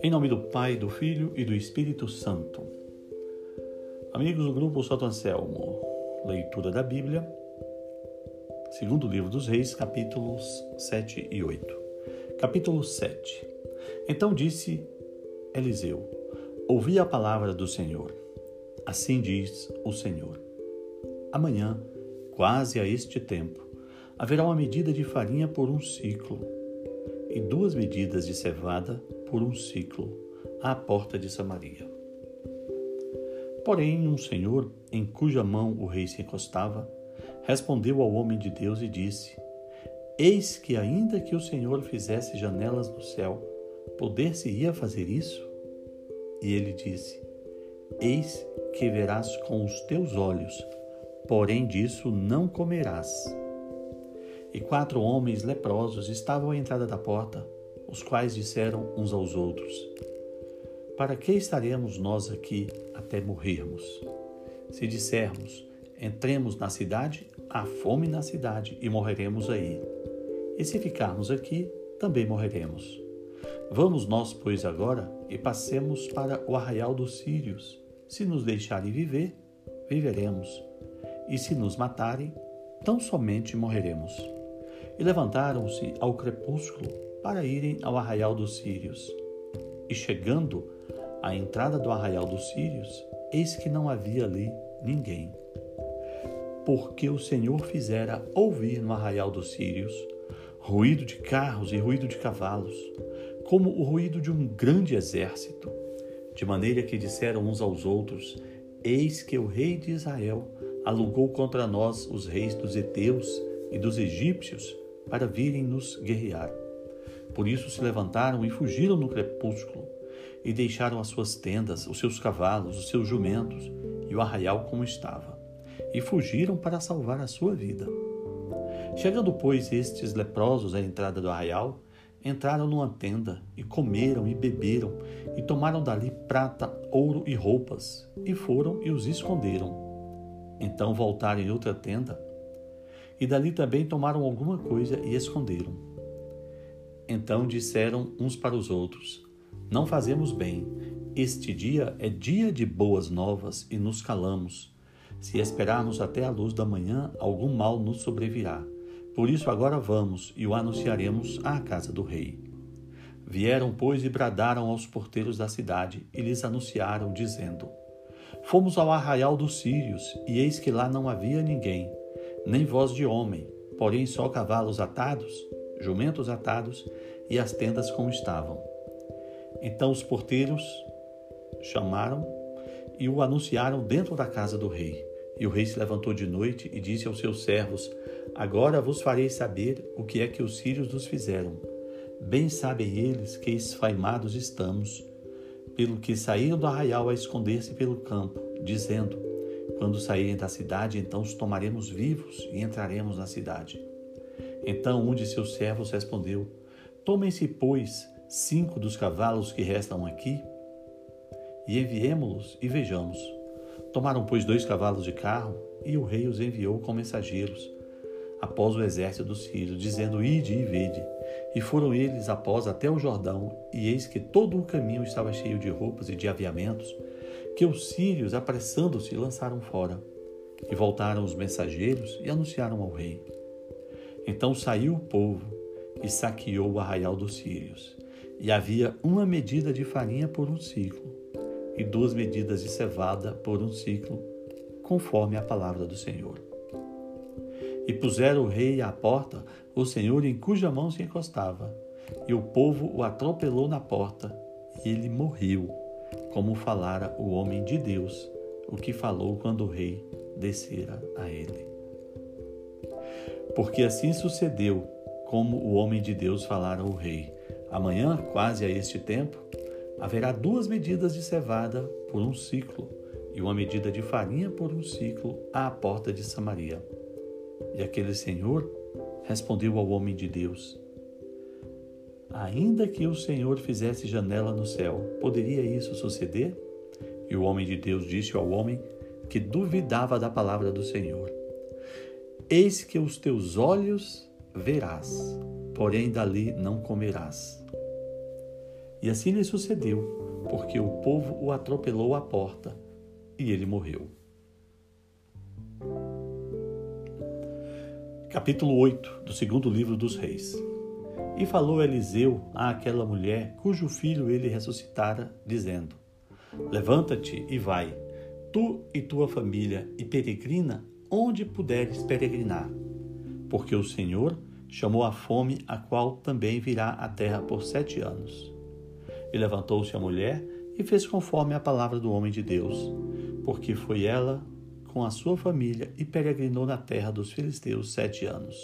Em nome do Pai, do Filho e do Espírito Santo. Amigos do grupo Santo Anselmo, leitura da Bíblia, segundo livro dos Reis, capítulos 7 e 8. Capítulo 7. Então disse Eliseu: Ouvi a palavra do Senhor. Assim diz o Senhor. Amanhã, quase a este tempo, haverá uma medida de farinha por um ciclo e duas medidas de cevada por um ciclo à porta de Samaria. Porém, um senhor, em cuja mão o rei se encostava, respondeu ao homem de Deus e disse: Eis que, ainda que o Senhor fizesse janelas no céu, poder-se-ia fazer isso? E ele disse: Eis que verás com os teus olhos, porém disso não comerás. E quatro homens leprosos estavam à entrada da porta, os quais disseram uns aos outros: Para que estaremos nós aqui até morrermos? Se dissermos: Entremos na cidade, há fome na cidade e morreremos aí. E se ficarmos aqui, também morreremos. Vamos nós, pois, agora e passemos para o arraial dos sírios. Se nos deixarem viver, viveremos, e se nos matarem, tão somente morreremos. E levantaram-se ao crepúsculo para irem ao arraial dos sírios. E chegando à entrada do arraial dos sírios, eis que não havia ali ninguém. Porque o Senhor fizera ouvir no arraial dos sírios ruído de carros e ruído de cavalos, como o ruído de um grande exército, de maneira que disseram uns aos outros: Eis que o rei de Israel alugou contra nós os reis dos heteus e dos egípcios para virem nos guerrear. Por isso se levantaram e fugiram no crepúsculo, e deixaram as suas tendas, os seus cavalos, os seus jumentos e o arraial como estava, e fugiram para salvar a sua vida. Chegando, pois, estes leprosos à entrada do arraial, entraram numa tenda e comeram e beberam e tomaram dali prata, ouro e roupas e foram e os esconderam. Então voltaram em outra tenda e dali também tomaram alguma coisa e esconderam. Então disseram uns para os outros: Não fazemos bem. Este dia é dia de boas novas e nos calamos. Se esperarmos até a luz da manhã, algum mal nos sobrevirá. Por isso agora vamos e o anunciaremos à casa do rei. Vieram, pois, e bradaram aos porteiros da cidade e lhes anunciaram, dizendo: Fomos ao arraial dos sírios, e eis que lá não havia ninguém, nem voz de homem, porém só cavalos atados, jumentos atados e as tendas como estavam. Então os porteiros chamaram e o anunciaram dentro da casa do rei. E o rei se levantou de noite e disse aos seus servos: Agora vos farei saber o que é que os sírios nos fizeram. Bem sabem eles que esfaimados estamos, pelo que saíram do arraial a esconder-se pelo campo, dizendo: Quando saírem da cidade, então os tomaremos vivos e entraremos na cidade. Então um de seus servos respondeu: Tomem-se, pois, cinco dos cavalos que restam aqui e enviemo-los e vejamos. Tomaram, pois, dois cavalos de carro e o rei os enviou com mensageiros após o exército dos sírios, dizendo: Ide e vede. E foram eles após até o Jordão, e eis que todo o caminho estava cheio de roupas e de aviamentos, que os sírios, apressando-se, lançaram fora. E voltaram os mensageiros e anunciaram ao rei. Então saiu o povo e saqueou o arraial dos sírios. E havia uma medida de farinha por um ciclo, e duas medidas de cevada por um ciclo, conforme a palavra do Senhor. E puseram o rei à porta o senhor em cuja mão se encostava. E o povo o atropelou na porta, e ele morreu, como falara o homem de Deus, o que falou quando o rei descera a ele. Porque assim sucedeu, como o homem de Deus falara ao rei. Amanhã, quase a este tempo, haverá duas medidas de cevada por um ciclo, e uma medida de farinha por um ciclo à porta de Samaria. E aquele senhor respondeu ao homem de Deus: Ainda que o Senhor fizesse janela no céu, poderia isso suceder? E o homem de Deus disse ao homem que duvidava da palavra do Senhor: Eis que os teus olhos verás, porém dali não comerás. E assim lhe sucedeu, porque o povo o atropelou à porta, e ele morreu. Capítulo 8 do segundo livro dos Reis. E falou Eliseu àquela mulher cujo filho ele ressuscitara, dizendo: Levanta-te e vai, tu e tua família, e peregrina onde puderes peregrinar, porque o Senhor chamou a fome, a qual também virá à terra por sete anos. E levantou-se a mulher e fez conforme a palavra do homem de Deus, porque foi ela com a sua família e peregrinou na terra dos filisteus sete anos.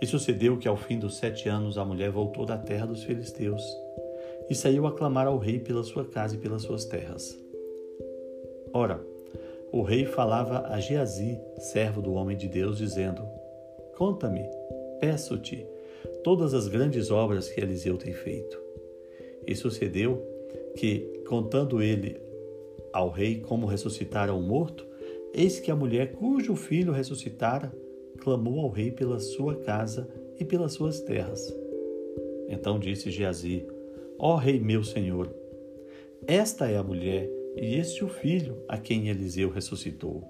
E sucedeu que ao fim dos sete anos a mulher voltou da terra dos filisteus e saiu a clamar ao rei pela sua casa e pelas suas terras. Ora, o rei falava a Geazi, servo do homem de Deus, dizendo: Conta-me, peço-te, todas as grandes obras que Eliseu tem feito. E sucedeu que, contando ele ao rei como ressuscitara o morto, eis que a mulher cujo filho ressuscitara clamou ao rei pela sua casa e pelas suas terras. Então disse Geazi: Ó rei meu senhor, esta é a mulher e este o filho a quem Eliseu ressuscitou.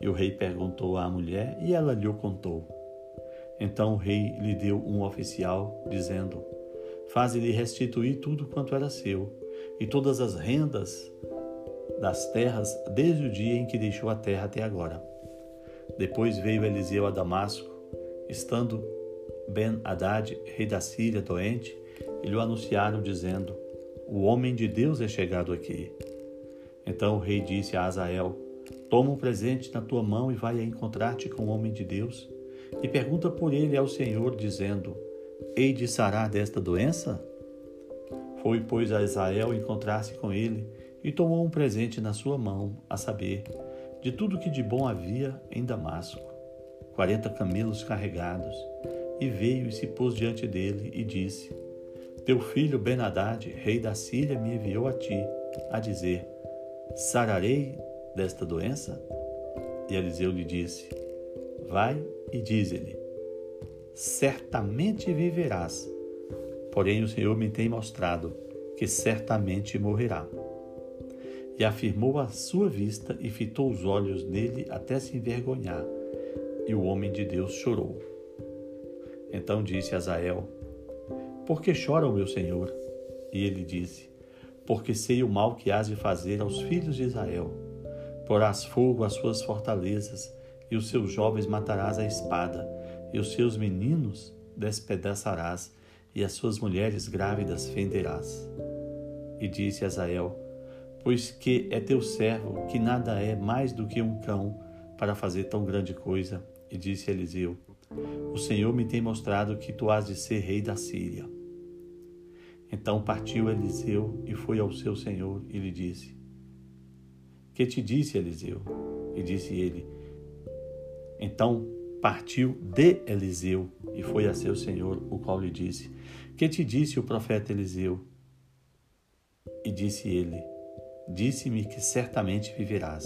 E o rei perguntou à mulher e ela lhe o contou. Então o rei lhe deu um oficial, dizendo: Faze-lhe restituir tudo quanto era seu, e todas as rendas das terras, desde o dia em que deixou a terra até agora. Depois veio Eliseu a Damasco, estando Ben-Hadad, rei da Síria, doente, e lhe anunciaram, dizendo: O homem de Deus é chegado aqui. Então o rei disse a Azael: Toma um presente na tua mão e vai a encontrar-te com o homem de Deus, e pergunta por ele ao Senhor, dizendo: Hei de sarar desta doença? Foi, pois, a Azael encontrar-se com ele e tomou um presente na sua mão, a saber, de tudo que de bom havia em Damasco, quarenta camelos carregados, e veio e se pôs diante dele e disse: teu filho Benadad, rei da Síria, me enviou a ti, a dizer: Sararei desta doença? E Eliseu lhe disse: Vai e diz-lhe: Certamente viverás. Porém, o Senhor me tem mostrado que certamente morrerá. E afirmou a sua vista e fitou os olhos nele até se envergonhar. E o homem de Deus chorou. Então disse Azael: por que chora o meu senhor? E ele disse: Porque sei o mal que hás de fazer aos filhos de Israel. Porás fogo às suas fortalezas, e os seus jovens matarás à espada, e os seus meninos despedaçarás, e as suas mulheres grávidas fenderás. E disse Azael: Pois que é teu servo, que nada é mais do que um cão, para fazer tão grande coisa. E disse Eliseu: o Senhor me tem mostrado que tu has de ser rei da Síria. Então partiu Eliseu e foi ao seu senhor e lhe disse: Que te disse Eliseu? E disse ele: Então partiu de Eliseu e foi a seu senhor, o qual lhe disse: Que te disse o profeta Eliseu? E disse ele: Disse-me que certamente viverás.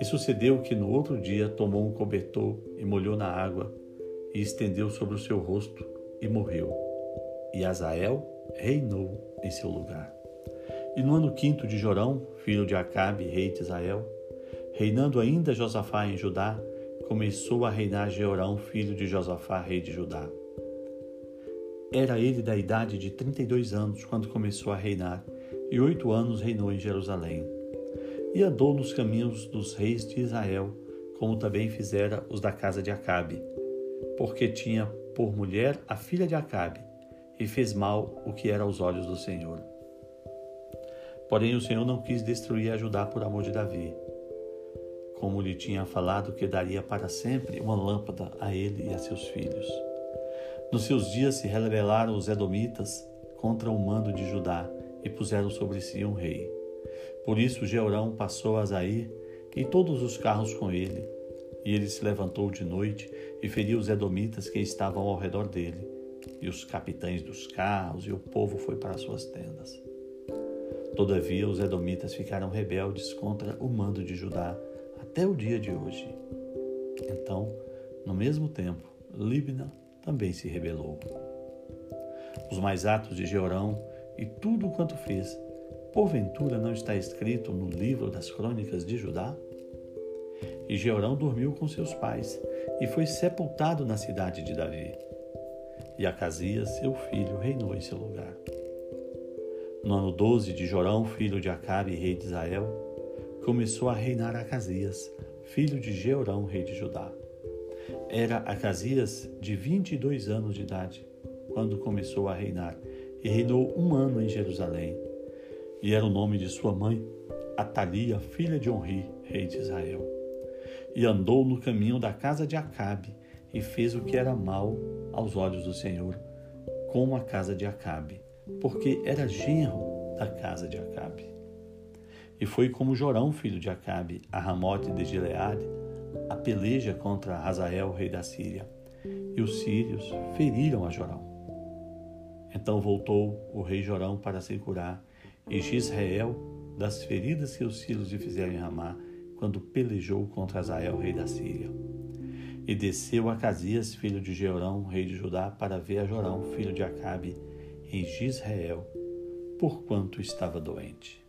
E sucedeu que no outro dia tomou um cobertor e molhou na água e estendeu sobre o seu rosto e morreu. E Azael reinou em seu lugar. E no ano quinto de Jorão, filho de Acabe, rei de Israel, reinando ainda Josafá em Judá, começou a reinar Jeorão, filho de Josafá, rei de Judá. Era ele da idade de trinta e dois anos quando começou a reinar, e oito anos reinou em Jerusalém e andou nos caminhos dos reis de Israel, como também fizera os da casa de Acabe, porque tinha por mulher a filha de Acabe, e fez mal o que era aos olhos do Senhor. Porém o Senhor não quis destruir a Judá por amor de Davi, como lhe tinha falado que daria para sempre uma lâmpada a ele e a seus filhos. Nos seus dias se rebelaram os edomitas contra o mando de Judá e puseram sobre si um rei. Por isso Jeorão passou a Zair e todos os carros com ele. E ele se levantou de noite e feriu os edomitas que estavam ao redor dele, e os capitães dos carros, e o povo foi para suas tendas. Todavia os edomitas ficaram rebeldes contra o mando de Judá até o dia de hoje. Então, no mesmo tempo, Libna também se rebelou. Os mais atos de Jeorão e tudo quanto fez, porventura não está escrito no livro das crônicas de Judá? E Jeorão dormiu com seus pais e foi sepultado na cidade de Davi. E Acasias, seu filho, reinou em seu lugar. No ano 12 de Jorão, filho de Acabe, rei de Israel, começou a reinar Acasias, filho de Jeorão, rei de Judá. Era Acasias de 22 anos de idade quando começou a reinar e reinou um ano em Jerusalém. E era o nome de sua mãe, Atalia, filha de Onri, rei de Israel. E andou no caminho da casa de Acabe e fez o que era mal aos olhos do Senhor, como a casa de Acabe, porque era genro da casa de Acabe. E foi como Jorão, filho de Acabe, a Ramote de Gileade, a peleja contra Hazael, rei da Síria. E os sírios feriram a Jorão. Então voltou o rei Jorão para se curar, e Gisrael das feridas que os filhos lhe fizeram em Ramá, quando pelejou contra Azael, rei da Síria. E desceu a filho de Jeorão, rei de Judá, para ver a Jorão, filho de Acabe, em Gisrael, porquanto estava doente.